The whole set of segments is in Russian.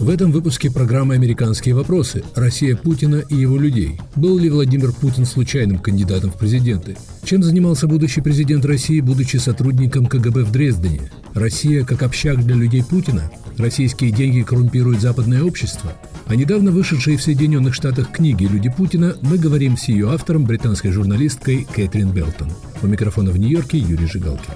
В этом выпуске программы «Американские вопросы. Россия Путина и его людей». Был ли Владимир Путин случайным кандидатом в президенты? Чем занимался будущий президент России, будучи сотрудником КГБ в Дрездене? Россия как общак для людей Путина? Российские деньги коррумпируют западное общество? О недавно вышедшей в Соединенных Штатах книге «Люди Путина» мы говорим с ее автором, британской журналисткой Кэтрин Белтон. У микрофона в Нью-Йорке Юрий Жигалкин.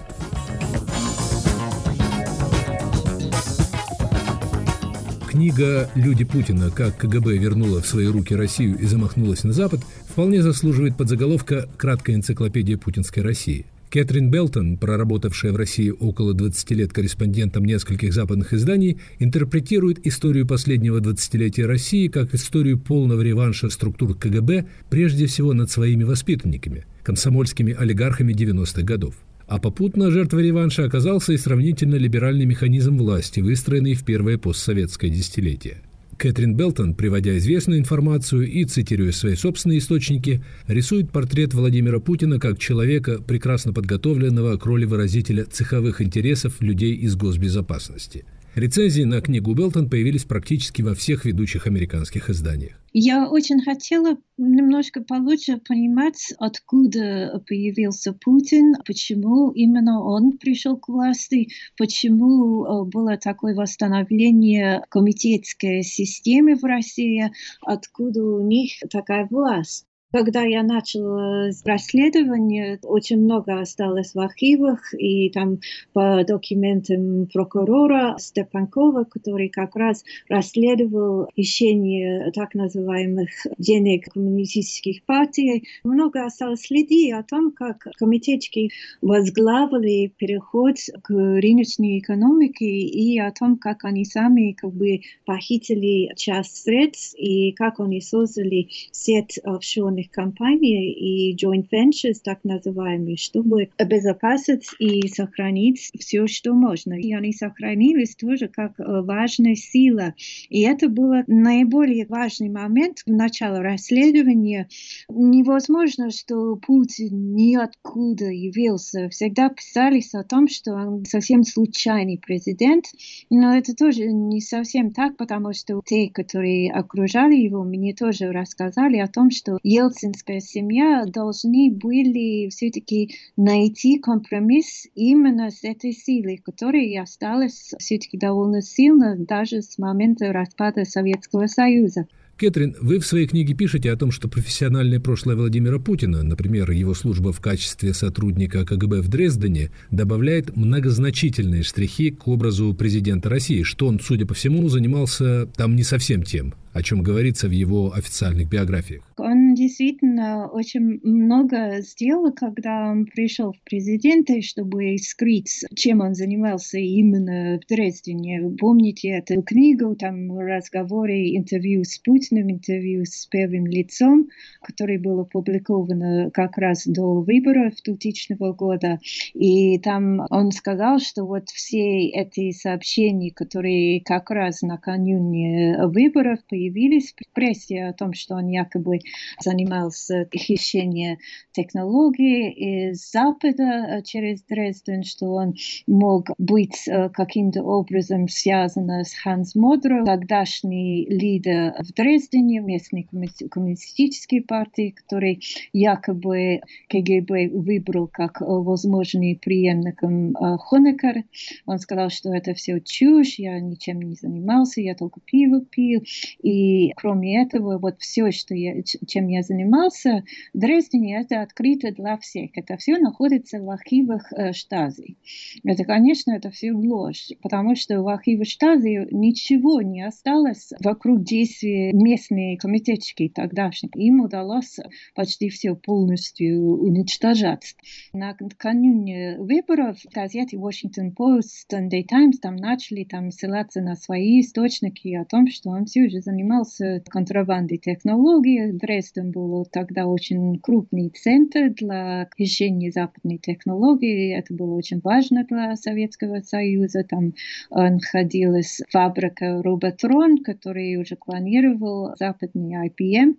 Книга «Люди Путина. Как КГБ вернула в свои руки Россию и замахнулась на Запад» вполне заслуживает подзаголовка «Краткая энциклопедия путинской России». Кэтрин Белтон, проработавшая в России около 20 лет корреспондентом нескольких западных изданий, интерпретирует историю последнего двадцатилетия России как историю полного реванша структур КГБ прежде всего над своими воспитанниками, комсомольскими олигархами 90-х годов. А попутно жертвой реванша оказался и сравнительно либеральный механизм власти, выстроенный в первое постсоветское десятилетие. Кэтрин Белтон, приводя известную информацию и цитируя свои собственные источники, рисует портрет Владимира Путина как человека, прекрасно подготовленного к роли выразителя цеховых интересов людей из госбезопасности – Рецензии на книгу Белтон появились практически во всех ведущих американских изданиях. Я очень хотела немножко получше понимать, откуда появился Путин, почему именно он пришел к власти, почему э, было такое восстановление комитетской системы в России, откуда у них такая власть. Когда я начала расследование, очень много осталось в архивах, и там по документам прокурора Степанкова, который как раз расследовал хищение так называемых денег коммунистических партий, много осталось следы о том, как комитетчики возглавили переход к рыночной экономике и о том, как они сами как бы похитили часть средств и как они создали сеть офшорных крупных компаний и joint ventures, так называемые, чтобы обезопасить и сохранить все, что можно. И они сохранились тоже как э, важная сила. И это был наиболее важный момент в начале расследования. Невозможно, что Путин ниоткуда явился. Всегда писались о том, что он совсем случайный президент, но это тоже не совсем так, потому что те, которые окружали его, мне тоже рассказали о том, что Ельцин ельцинская семья должны были все-таки найти компромисс именно с этой силой, которая осталась все-таки довольно сильно даже с момента распада Советского Союза. Кэтрин, вы в своей книге пишете о том, что профессиональное прошлое Владимира Путина, например, его служба в качестве сотрудника КГБ в Дрездене, добавляет многозначительные штрихи к образу президента России, что он, судя по всему, занимался там не совсем тем о чем говорится в его официальных биографиях. Он действительно очень много сделал, когда он пришел в президенты, чтобы скрыть, чем он занимался именно в Дрездене. Помните эту книгу, там разговоры, интервью с Путиным, интервью с первым лицом, которое было опубликовано как раз до выборов 2000 года. И там он сказал, что вот все эти сообщения, которые как раз накануне выборов появились, появились в прессе о том, что он якобы занимался хищением технологий из Запада э, через Дрезден, что он мог быть э, каким-то образом связан с Ханс Модро, тогдашний лидер в Дрездене, местной коммунистической партии, который якобы КГБ выбрал как э, возможный преемником Хонекер. Он сказал, что это все чушь, я ничем не занимался, я только пиво пил. И и кроме этого, вот все, что я, чем я занимался в Дрездене, это открыто для всех. Это все находится в архивах э, Штази. Это, конечно, это все ложь, потому что в архивах Штази ничего не осталось вокруг действий местной комитетчики тогдашних. Им удалось почти все полностью уничтожать. Накануне выборов газеты Washington Post, Sunday Times там начали там ссылаться на свои источники о том, что он все же занимался занимался контрабандой технологий. Дрезден был тогда очень крупный центр для хищения западной технологии. Это было очень важно для Советского Союза. Там находилась фабрика Роботрон, который уже клонировал западный IBM.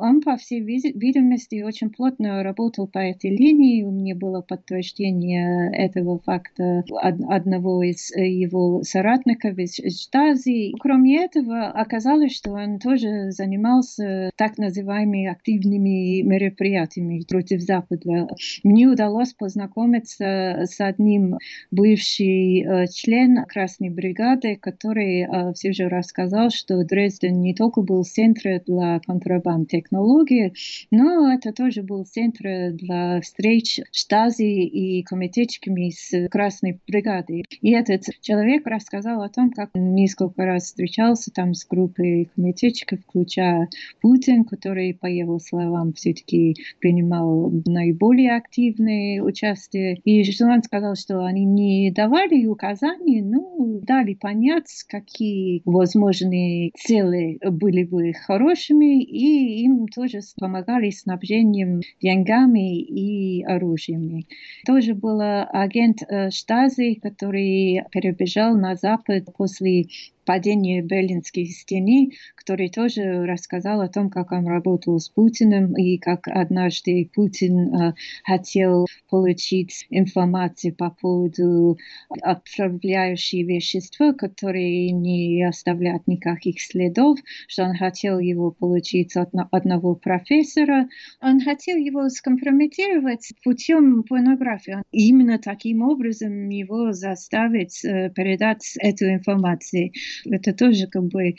Он, по всей видимости, очень плотно работал по этой линии. У меня было подтверждение этого факта одного из его соратников из Штази. Кроме этого, оказалось, что он тоже занимался так называемыми активными мероприятиями против Запада. Мне удалось познакомиться с одним бывший э, член Красной бригады, который э, все же рассказал, что Дрезден не только был центром для контрабанд технологий, но это тоже был центр для встреч Штази и комитетчиками с Красной бригадой. И этот человек рассказал о том, как несколько раз встречался там с группой комитетчиков, включая Путин, который, по его словам, все-таки принимал наиболее активное участие. И он сказал, что они не давали указаний, ну, дали понять, какие возможные цели были бы хорошими, и им тоже помогали снабжением деньгами и оружием. Тоже был агент э, Штази, который перебежал на Запад после падению Берлинской стены, который тоже рассказал о том, как он работал с Путиным и как однажды Путин э, хотел получить информацию по поводу отправляющих вещества, которые не оставляют никаких следов, что он хотел его получить от одного профессора. Он хотел его скомпрометировать путем порнографии. Именно таким образом его заставить э, передать эту информацию. Это тоже как бы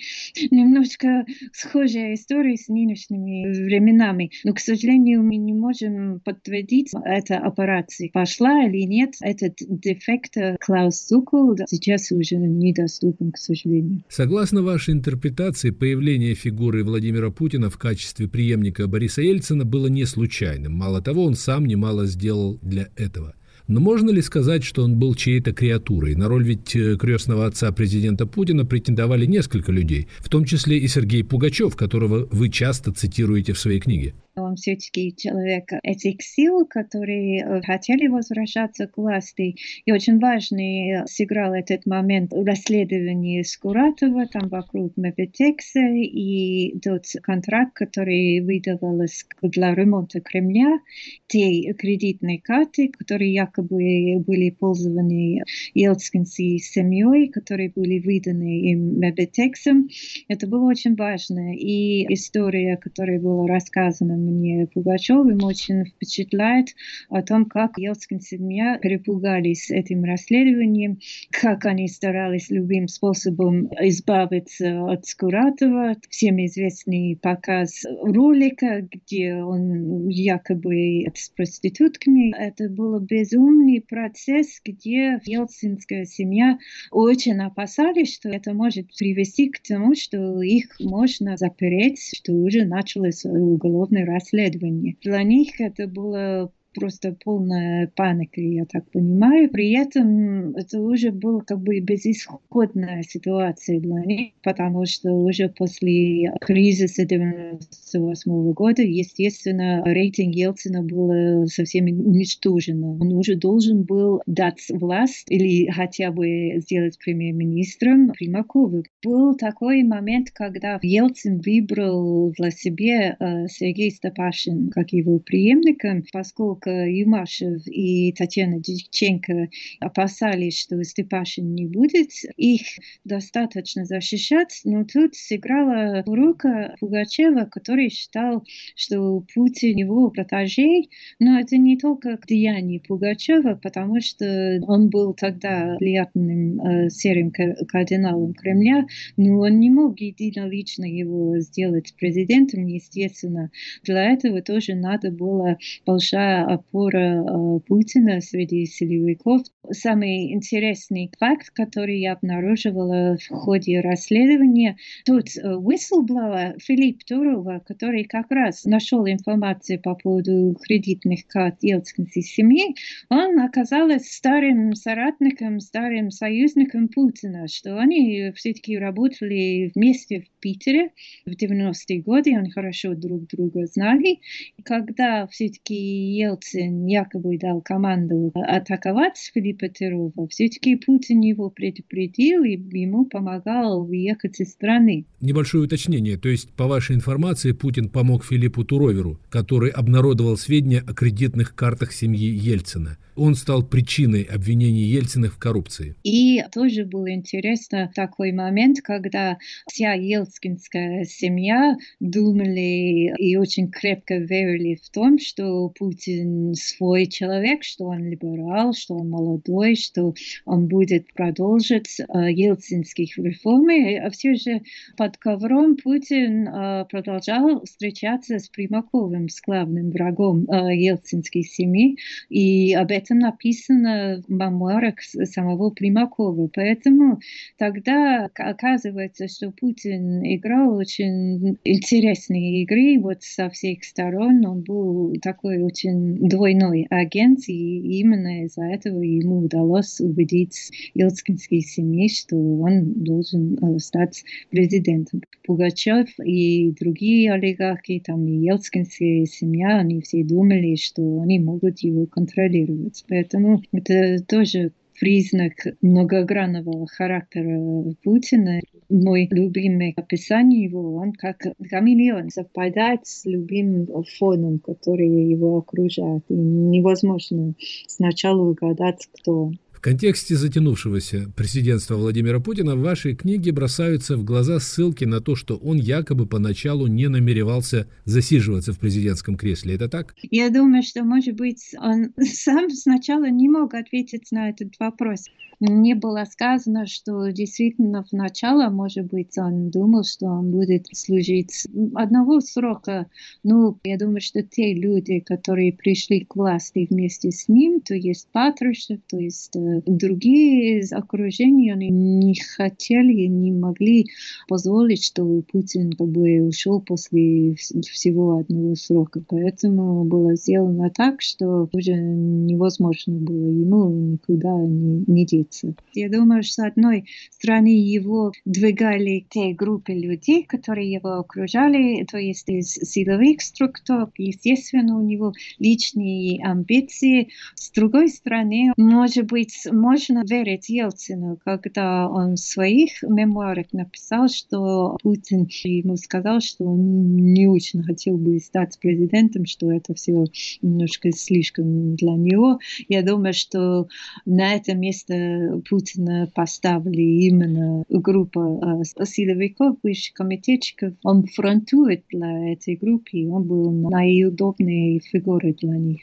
немножко схожая история с нынешними временами. Но, к сожалению, мы не можем подтвердить, эта операция пошла или нет. Этот дефект Клаус Цукл сейчас уже недоступен, к сожалению. Согласно вашей интерпретации, появление фигуры Владимира Путина в качестве преемника Бориса Ельцина было не случайным. Мало того, он сам немало сделал для этого. Но можно ли сказать, что он был чьей-то креатурой? На роль ведь э, крестного отца президента Путина претендовали несколько людей, в том числе и Сергей Пугачев, которого вы часто цитируете в своей книге. Он все-таки человек этих сил, которые э, хотели возвращаться к власти. И очень важный сыграл этот момент расследования Скуратова там вокруг Мебетекса и тот контракт, который выдавался для ремонта Кремля, те кредитные карты, которые якобы были пользованы Елцинской семьей, которые были выданы им Мебетексом. Это было очень важно. И история, которая была рассказана мне Пугачевым очень впечатляет о том, как Елцкин семья перепугались этим расследованием, как они старались любым способом избавиться от Скуратова. Всем известный показ ролика, где он якобы с проститутками. Это был безумный процесс, где Елцинская семья очень опасались, что это может привести к тому, что их можно запереть, что уже началось уголовное расследование. Для них это было просто полная паника, я так понимаю. При этом это уже была как бы безысходная ситуация для них, потому что уже после кризиса 98 года, естественно, рейтинг Ельцина был совсем уничтожен. Он уже должен был дать власть или хотя бы сделать премьер-министром Примакову. Был такой момент, когда Ельцин выбрал для себя э, Сергей Степашин как его преемником, поскольку Юмашев и Татьяна Диченко опасались, что Степашин не будет их достаточно защищать, но тут сыграла рука Пугачева, который считал, что Путин его протажей, но это не только деяние Пугачева, потому что он был тогда влиятельным э, серым кардиналом Кремля, но он не мог единолично его сделать президентом, естественно. Для этого тоже надо было большая опора э, Путина среди силовиков. Самый интересный факт, который я обнаруживала в ходе расследования, тот э, whistleblower Филипп Турова, который как раз нашел информацию по поводу кредитных карт Ельцинской семьи, он оказался старым соратником, старым союзником Путина, что они все-таки работали вместе в Питере в 90-е годы, они хорошо друг друга знали. И когда все-таки Ельцин Ельцин якобы дал команду атаковать Филиппа Терова, все-таки Путин его предупредил и ему помогал выехать из страны. Небольшое уточнение. То есть, по вашей информации, Путин помог Филиппу Туроверу, который обнародовал сведения о кредитных картах семьи Ельцина он стал причиной обвинений Ельцина в коррупции. И тоже был интересно такой момент, когда вся ельцинская семья думали и очень крепко верили в том, что Путин свой человек, что он либерал, что он молодой, что он будет продолжить э, ельцинских реформы. А все же под ковром Путин э, продолжал встречаться с Примаковым, с главным врагом э, ельцинской семьи, и об этом написано в мемуарах самого Примакова. Поэтому тогда оказывается, что Путин играл очень интересные игры вот со всех сторон. Он был такой очень двойной агент, и именно из-за этого ему удалось убедить Ельцинской семьи, что он должен э, стать президентом. Пугачев и другие олигархи, там и Ельцинская семья, они все думали, что они могут его контролировать. Поэтому это тоже признак многогранного характера Путина. Мой любимый описание его, он как хамелеон, совпадает с любимым фоном, который его окружает. И невозможно сначала угадать, кто он. В контексте затянувшегося президентства Владимира Путина в вашей книге бросаются в глаза ссылки на то, что он якобы поначалу не намеревался засиживаться в президентском кресле. Это так? Я думаю, что, может быть, он сам сначала не мог ответить на этот вопрос не было сказано, что действительно в начало, может быть, он думал, что он будет служить одного срока. Ну, я думаю, что те люди, которые пришли к власти вместе с ним, то есть Патрушев, то есть э, другие из окружения, они не хотели, не могли позволить, чтобы Путин как бы ушел после всего одного срока. Поэтому было сделано так, что уже невозможно было ему никуда не, не деться находится. Я думаю, что с одной стороны его двигали те группы людей, которые его окружали, то есть из силовых структур, естественно, у него личные амбиции. С другой стороны, может быть, можно верить Ельцину, когда он в своих мемуарах написал, что Путин ему сказал, что он не очень хотел бы стать президентом, что это все немножко слишком для него. Я думаю, что на это место Путина поставили именно группа силовиков, высших комитетчиков. Он фронтует для этой группы, он был наиудобнее фигурой для них.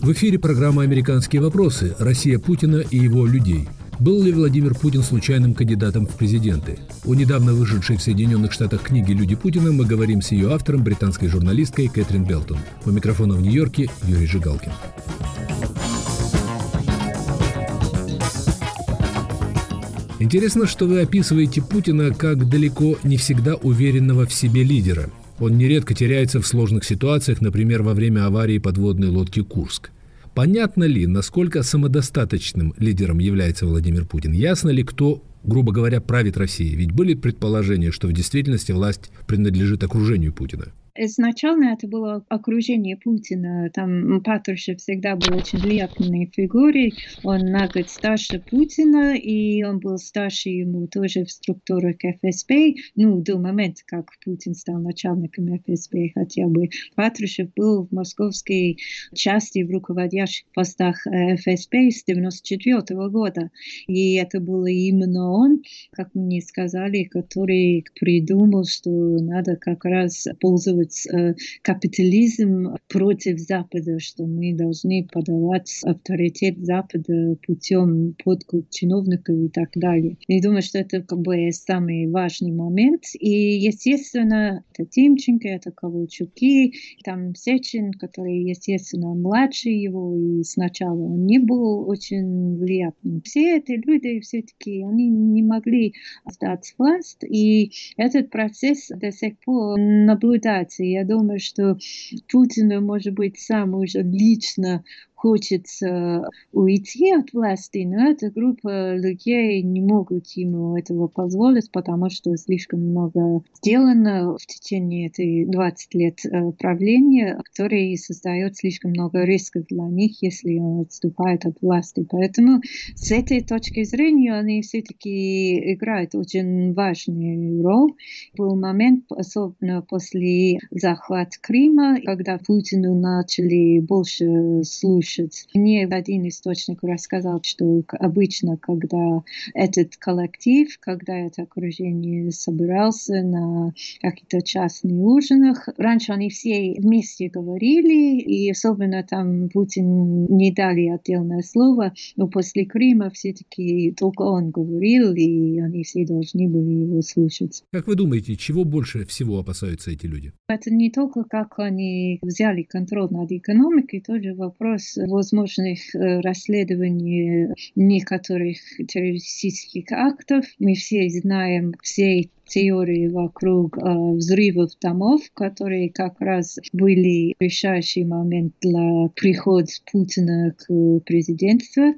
В эфире программа «Американские вопросы. Россия Путина и его людей». Был ли Владимир Путин случайным кандидатом в президенты? О недавно вышедшей в Соединенных Штатах книге «Люди Путина» мы говорим с ее автором, британской журналисткой Кэтрин Белтон. По микрофону в Нью-Йорке Юрий Жигалкин. Интересно, что вы описываете Путина как далеко не всегда уверенного в себе лидера. Он нередко теряется в сложных ситуациях, например, во время аварии подводной лодки «Курск». Понятно ли, насколько самодостаточным лидером является Владимир Путин? Ясно ли, кто, грубо говоря, правит Россией? Ведь были предположения, что в действительности власть принадлежит окружению Путина. Изначально это было окружение Путина. Там Патрушев всегда был очень влиятельной фигурой. Он на год старше Путина, и он был старше ему тоже в структурах ФСБ. Ну, до момента, как Путин стал начальником ФСБ хотя бы. Патрушев был в московской части в руководящих постах э, ФСБ с 1994 года. И это было именно он, как мне сказали, который придумал, что надо как раз пользоваться делать э, капитализм против Запада, что мы должны подавать авторитет Запада путем подкуп чиновников и так далее. Я думаю, что это как бы самый важный момент. И, естественно, это Тимченко, это Ковальчуки, там Сечин, который, естественно, младше его, и сначала он не был очень влиятельным. Все эти люди все-таки, они не могли сдать власть, и этот процесс до сих пор наблюдается. И я думаю, что Путин, может быть, сам уже лично хочется уйти от власти, но эта группа людей не могут ему этого позволить, потому что слишком много сделано в течение этой 20 лет э, правления, который создает слишком много рисков для них, если он отступает от власти. Поэтому с этой точки зрения они все-таки играют очень важную роль. Был момент, особенно после захвата Крыма, когда Путину начали больше слушать. Мне один источник рассказал, что обычно, когда этот коллектив, когда это окружение собирался на каких-то частных ужинах, раньше они все вместе говорили, и особенно там Путин не дали отдельное слово, но после Крыма все-таки только он говорил, и они все должны были его слушать. Как вы думаете, чего больше всего опасаются эти люди? Это не только как они взяли контроль над экономикой, тоже вопрос возможных э, расследований некоторых террористических актов. Мы все знаем все теории вокруг э, взрывов домов, которые как раз были решающий момент для прихода Путина к президентству,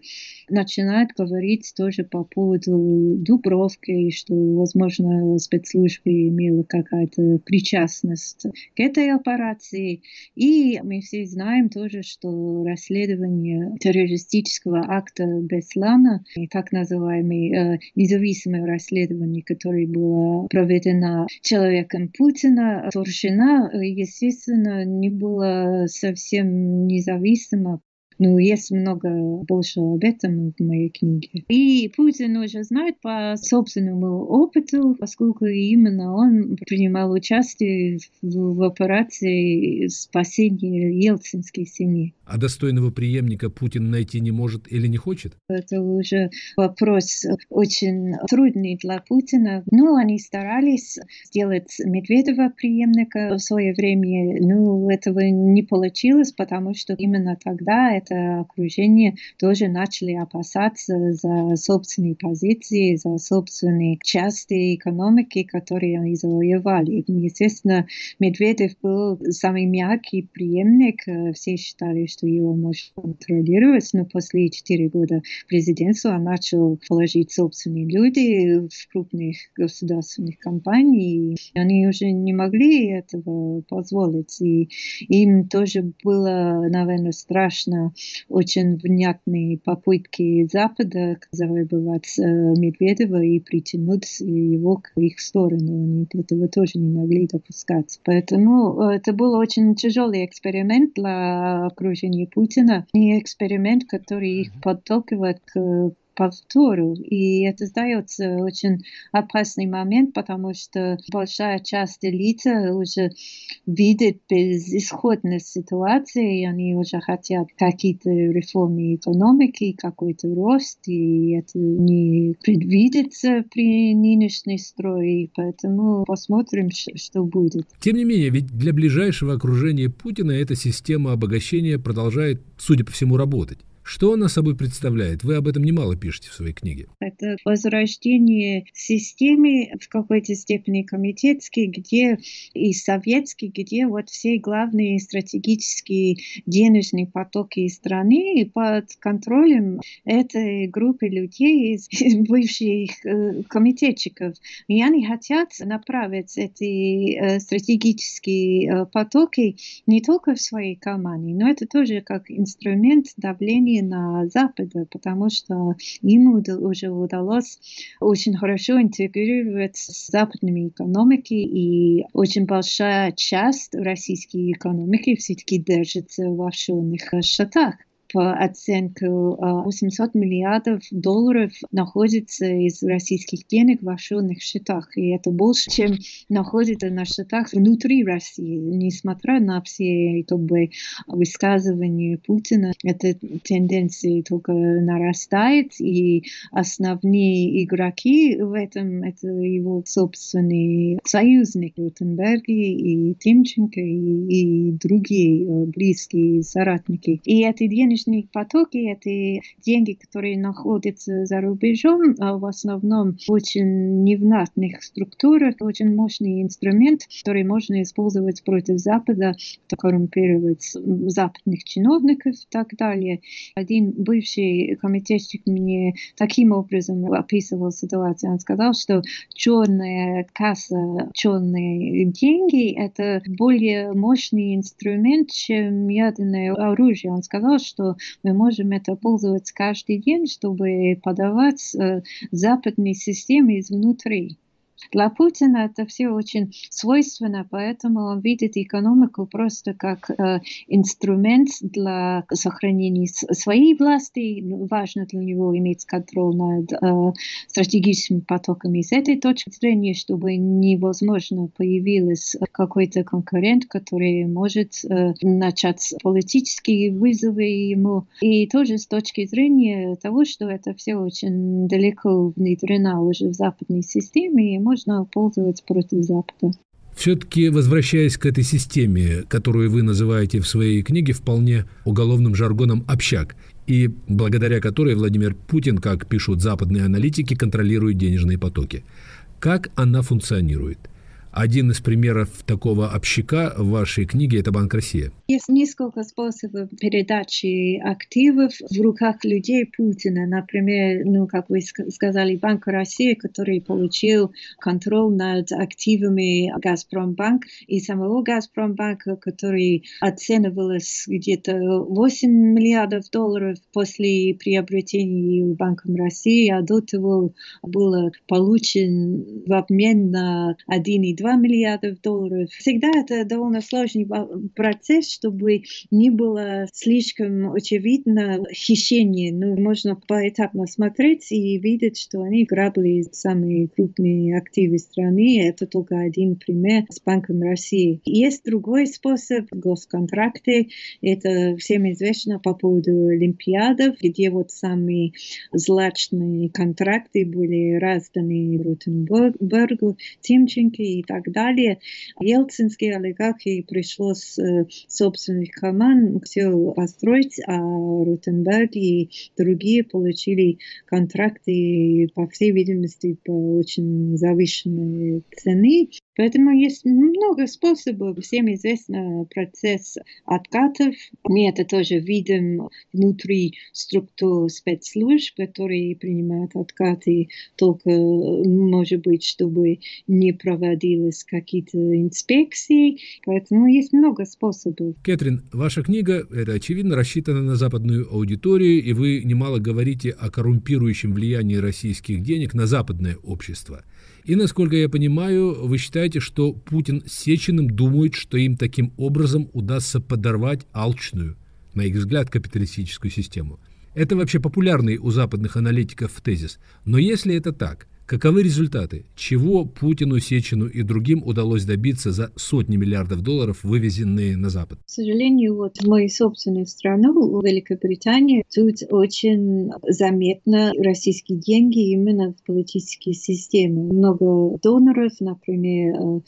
начинают говорить тоже по поводу Дубровки, что, возможно, спецслужбы имела какая-то причастность к этой операции. И мы все знаем тоже, что расследование террористического акта Беслана, так называемое э, независимое расследование, которое было проведена человеком Путина, Турчина, естественно, не было совсем независимо ну, есть много больше об этом в моей книге. И Путин уже знает по собственному опыту, поскольку именно он принимал участие в, в операции спасения Ельцинской семьи. А достойного преемника Путин найти не может или не хочет? Это уже вопрос очень трудный для Путина. Ну, они старались сделать Медведева преемника в свое время, но этого не получилось, потому что именно тогда это окружение тоже начали опасаться за собственные позиции, за собственные части экономики, которые они завоевали. Естественно, Медведев был самый мягкий преемник. Все считали, что его можно контролировать, но после 4 года президентства он начал положить собственные люди в крупных государственных компаниях. Они уже не могли этого позволить. И им тоже было, наверное, страшно очень внятные попытки Запада завоевать э, Медведева и притянуть его к их сторону. Они этого тоже не могли допускать. Поэтому э, это был очень тяжелый эксперимент для окружения Путина. И эксперимент, который их подталкивает к повтору. И это сдается очень опасный момент, потому что большая часть элиты уже видит безысходность ситуации, и они уже хотят какие-то реформы экономики, какой-то рост, и это не предвидится при нынешней строе, поэтому посмотрим, что будет. Тем не менее, ведь для ближайшего окружения Путина эта система обогащения продолжает, судя по всему, работать. Что она собой представляет? Вы об этом немало пишете в своей книге. Это возрождение системы в какой-то степени комитетской, где и советский, где вот все главные стратегические денежные потоки страны под контролем этой группы людей из бывших э, комитетчиков. И они хотят направить эти э, стратегические э, потоки не только в своей команде, но это тоже как инструмент давления на Западе, потому что ему уже удалось очень хорошо интегрировать с западными экономиками, и очень большая часть российской экономики все-таки держится в офшорных штатах по оценке 800 миллиардов долларов находится из российских денег в офшорных счетах. И это больше, чем находится на счетах внутри России. Несмотря на все как бы, высказывания Путина, эта тенденция только нарастает. И основные игроки в этом это его собственные союзники Ротенберги и Тимченко и, и другие близкие соратники. И эти денежные денежные потоки, это деньги, которые находятся за рубежом, а в основном очень невнятных структурах, очень мощный инструмент, который можно использовать против Запада, коррумпировать западных чиновников и так далее. Один бывший комитетчик мне таким образом описывал ситуацию. Он сказал, что черная касса, черные деньги – это более мощный инструмент, чем ядерное оружие. Он сказал, что мы можем это пользоваться каждый день, чтобы подавать э, западные системы изнутри. Для Путина это все очень свойственно, поэтому он видит экономику просто как э, инструмент для сохранения своей власти. Важно для него иметь контроль над э, стратегическими потоками. С этой точки зрения, чтобы невозможно появился какой-то конкурент, который может э, начать политические вызовы ему. И тоже с точки зрения того, что это все очень далеко внедрено уже в западной системе, и можно пользоваться против Запада. Все-таки, возвращаясь к этой системе, которую вы называете в своей книге вполне уголовным жаргоном «общак», и благодаря которой Владимир Путин, как пишут западные аналитики, контролирует денежные потоки. Как она функционирует? Один из примеров такого общака в вашей книге – это Банк России. Есть несколько способов передачи активов в руках людей Путина. Например, ну, как вы сказали, Банк России, который получил контроль над активами Газпромбанк и самого Газпромбанка, который оценивалось где-то 8 миллиардов долларов после приобретения Банком России, а до того было получен в обмен на 1,2 2 миллиарда долларов. Всегда это довольно сложный процесс, чтобы не было слишком очевидно хищение. Но ну, можно поэтапно смотреть и видеть, что они грабли самые крупные активы страны. Это только один пример с Банком России. Есть другой способ – госконтракты. Это всем известно по поводу Олимпиадов, где вот самые злачные контракты были разданы Ротенбергу, Тимченко и так далее. Ельцинские олигархи пришлось э, собственных команд все построить, а Ротенберг и другие получили контракты, по всей видимости, по очень завышенной цене. Поэтому есть много способов. Всем известно процесс откатов. Мы это тоже видим внутри структур спецслужб, которые принимают откаты только, может быть, чтобы не проводились какие-то инспекции. Поэтому есть много способов. Кэтрин, ваша книга, это очевидно, рассчитана на западную аудиторию, и вы немало говорите о коррумпирующем влиянии российских денег на западное общество. И, насколько я понимаю, вы считаете, что Путин с Сечиным думают, что им таким образом удастся подорвать алчную, на их взгляд, капиталистическую систему. Это вообще популярный у западных аналитиков тезис. Но если это так, Каковы результаты? Чего Путину, Сечину и другим удалось добиться за сотни миллиардов долларов, вывезенные на Запад? К сожалению, вот в мою собственную страну, Великобританию, тут очень заметно российские деньги именно в политические системы. Много доноров, например, э,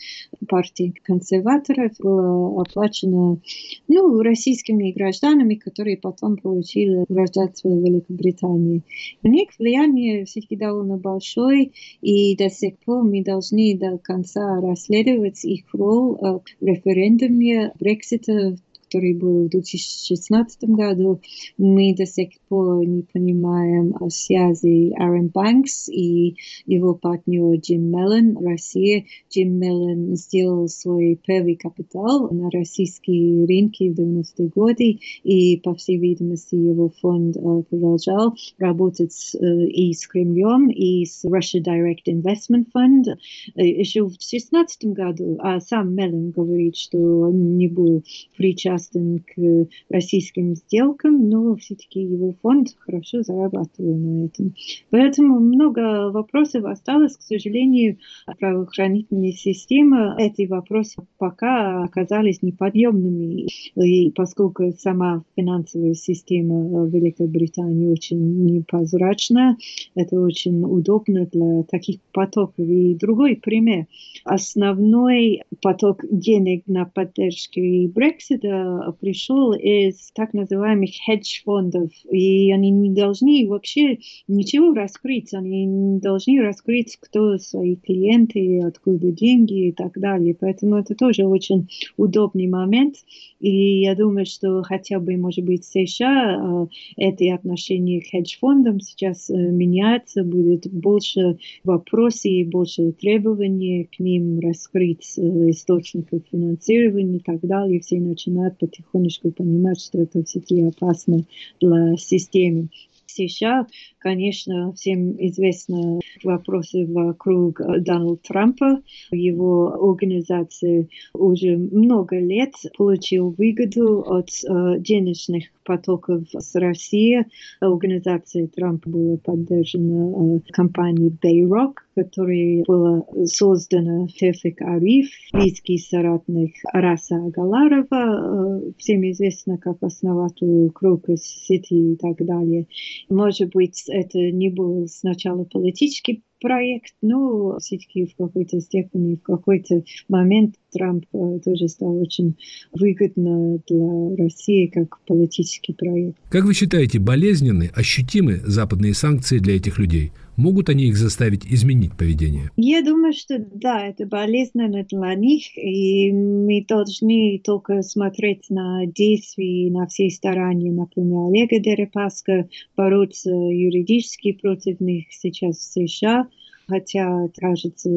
партии консерваторов было оплачено ну, российскими гражданами, которые потом получили гражданство Великобритании. У них влияние все-таки довольно большое, и до сих пор мы должны до конца расследовать их роль в референдуме Брексита который был в 2016 году, мы до сих пор не понимаем о связи Аарон Банкс и его партнер Джим Меллен, Россия. Джим Меллен сделал свой первый капитал на российские рынки в 90-е годы, и, по всей видимости, его фонд продолжал работать и с Кремлем, и с Russia Direct Investment Fund еще в 2016 году, а сам Меллен говорит, что он не был причастен причастен к российским сделкам, но все-таки его фонд хорошо зарабатывал на этом. Поэтому много вопросов осталось, к сожалению, правоохранительная система. Эти вопросы пока оказались неподъемными, и поскольку сама финансовая система Великобритании очень непрозрачна, это очень удобно для таких потоков. И другой пример. Основной поток денег на поддержку Брексита э, пришел из так называемых хедж-фондов, и они не должны вообще ничего раскрыть, они не должны раскрыть, кто свои клиенты, откуда деньги и так далее. Поэтому это тоже очень удобный момент, и я думаю, что хотя бы, может быть, США эти отношения к хедж-фондам сейчас меняются, будет больше вопросов и больше требований к ним раскрыть источников финансирования и так далее. Все начинают потихонечку понимать, что это все-таки опасно для системы. США, конечно, всем известны вопросы вокруг Дональда Трампа. Его организация уже много лет получил выгоду от э, денежных потоков с России. Организация Трампа была поддержана э, компанией Bayrock, которая была создана Фефик Ариф, близкий соратник Араса Агаларова, э, всем известно как основатель Крокус Сити и так далее. Может быть, это не был сначала политический проект, но все-таки в какой-то степени, в какой-то момент Трамп э, тоже стал очень выгодно для России как политический проект. Как вы считаете, болезненны, ощутимы западные санкции для этих людей? Могут они их заставить изменить поведение? Я думаю, что да, это болезненно для них, и мы должны только смотреть на действия, на все старания, например, Олега Дерипаска бороться юридически против них сейчас в США – хотя кажется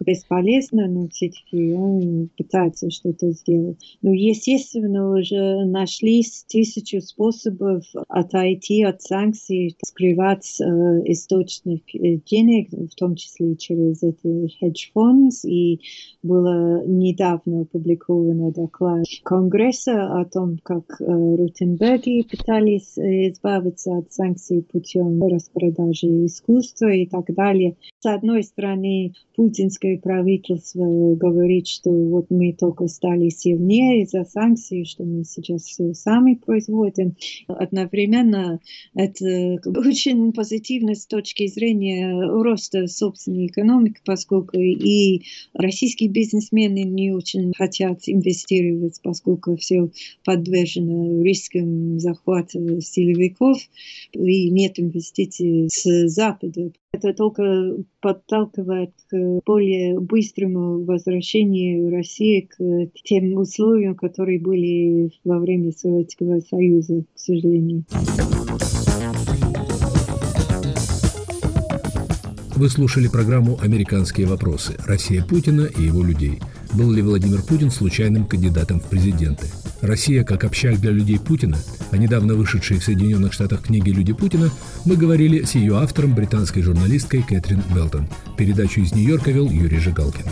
бесполезно, но все-таки он пытается что-то сделать. Но, естественно, уже нашлись тысячу способов отойти от санкций, скрывать э, источник э, денег, в том числе через эти хедж-фонд. И было недавно опубликовано доклад Конгресса о том, как э, Рутенберги пытались э, избавиться от санкций путем распродажи искусства и так далее. С одной стороны, путинское правительство говорит, что вот мы только стали сильнее из-за санкций, что мы сейчас все сами производим. Одновременно это очень позитивно с точки зрения роста собственной экономики, поскольку и российские бизнесмены не очень хотят инвестировать, поскольку все подвержено рискам захвата силовиков и нет инвестиций с Запада. Это только подталкивает к более быстрому возвращению России к тем условиям, которые были во время Советского Союза, к сожалению. Вы слушали программу «Американские вопросы. Россия Путина и его людей». Был ли Владимир Путин случайным кандидатом в президенты? Россия как общак для людей Путина, о недавно вышедшей в Соединенных Штатах книге «Люди Путина», мы говорили с ее автором, британской журналисткой Кэтрин Белтон. Передачу из Нью-Йорка вел Юрий Жигалкин.